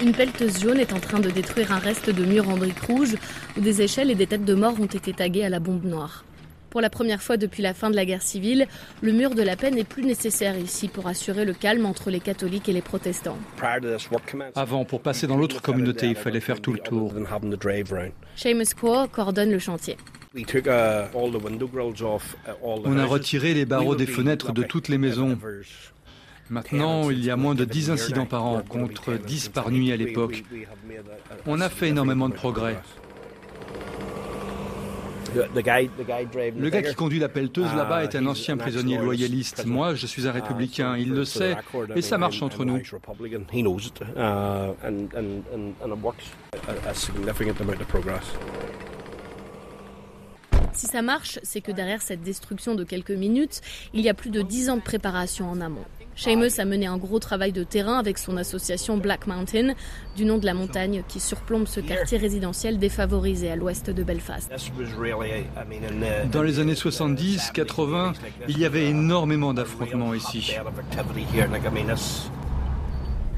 Une pelleteuse jaune est en train de détruire un reste de mur en briques rouges où des échelles et des têtes de mort ont été taguées à la bombe noire. Pour la première fois depuis la fin de la guerre civile, le mur de la paix n'est plus nécessaire ici pour assurer le calme entre les catholiques et les protestants. Avant, pour passer dans l'autre communauté, il fallait faire tout le tour. Seamus Core coordonne le chantier. On a retiré les barreaux des fenêtres de toutes les maisons. Maintenant, il y a moins de 10 incidents par an contre 10 par nuit à l'époque. On a fait énormément de progrès. Le gars qui conduit la pelleteuse là-bas est un ancien prisonnier loyaliste. Moi, je suis un républicain. Il le sait et ça marche entre nous. Si ça marche, c'est que derrière cette destruction de quelques minutes, il y a plus de 10 ans de préparation en amont. Seamus a mené un gros travail de terrain avec son association Black Mountain, du nom de la montagne qui surplombe ce quartier résidentiel défavorisé à l'ouest de Belfast. Dans les années 70-80, il y avait énormément d'affrontements ici.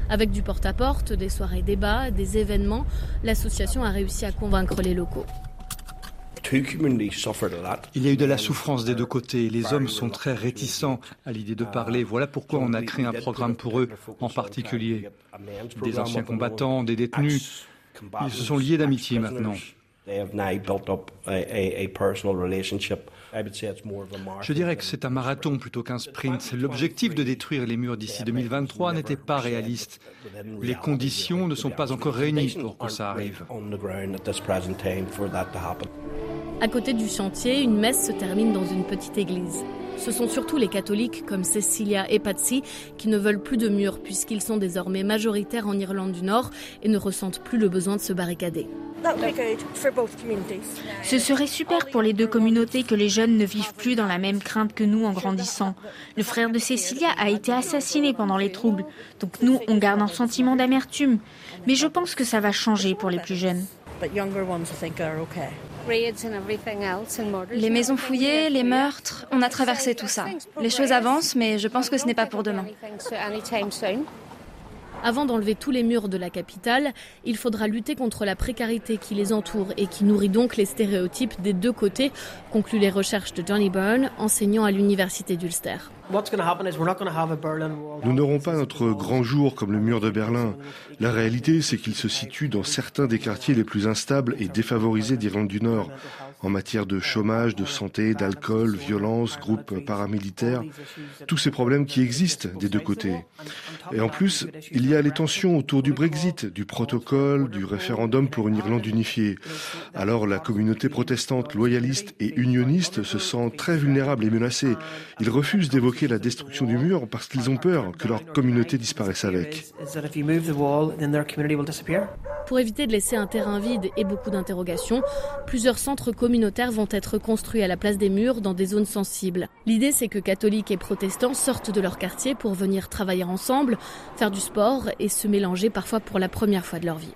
Avec du porte-à-porte, des soirées débats, des événements, l'association a réussi à convaincre les locaux. Il y a eu de la souffrance des deux côtés. Les hommes sont très réticents à l'idée de parler. Voilà pourquoi on a créé un programme pour eux en particulier. Des anciens combattants, des détenus. Ils se sont liés d'amitié maintenant. Je dirais que c'est un marathon plutôt qu'un sprint. L'objectif de détruire les murs d'ici 2023 n'était pas réaliste. Les conditions ne sont pas encore réunies pour que ça arrive. À côté du chantier, une messe se termine dans une petite église. Ce sont surtout les catholiques comme Cecilia et Patsy qui ne veulent plus de murs puisqu'ils sont désormais majoritaires en Irlande du Nord et ne ressentent plus le besoin de se barricader. Ce serait super pour les deux communautés que les jeunes ne vivent plus dans la même crainte que nous en grandissant. Le frère de Cecilia a été assassiné pendant les troubles, donc nous on garde un sentiment d'amertume. Mais je pense que ça va changer pour les plus jeunes. Les maisons fouillées, les meurtres, on a traversé tout ça. Les choses avancent, mais je pense que ce n'est pas pour demain. Avant d'enlever tous les murs de la capitale, il faudra lutter contre la précarité qui les entoure et qui nourrit donc les stéréotypes des deux côtés, concluent les recherches de Johnny Byrne, enseignant à l'université d'Ulster. Nous n'aurons pas notre grand jour comme le mur de Berlin. La réalité, c'est qu'il se situe dans certains des quartiers les plus instables et défavorisés d'Irlande du Nord en matière de chômage, de santé, d'alcool, violence, groupes paramilitaires, tous ces problèmes qui existent des deux côtés. Et en plus, il y a les tensions autour du Brexit, du protocole, du référendum pour une Irlande unifiée. Alors la communauté protestante, loyaliste et unioniste se sent très vulnérable et menacée. Ils refusent d'évoquer la destruction du mur parce qu'ils ont peur que leur communauté disparaisse avec. Pour éviter de laisser un terrain vide et beaucoup d'interrogations, plusieurs centres communautaires vont être construits à la place des murs dans des zones sensibles. L'idée, c'est que catholiques et protestants sortent de leur quartier pour venir travailler ensemble, faire du sport et se mélanger parfois pour la première fois de leur vie.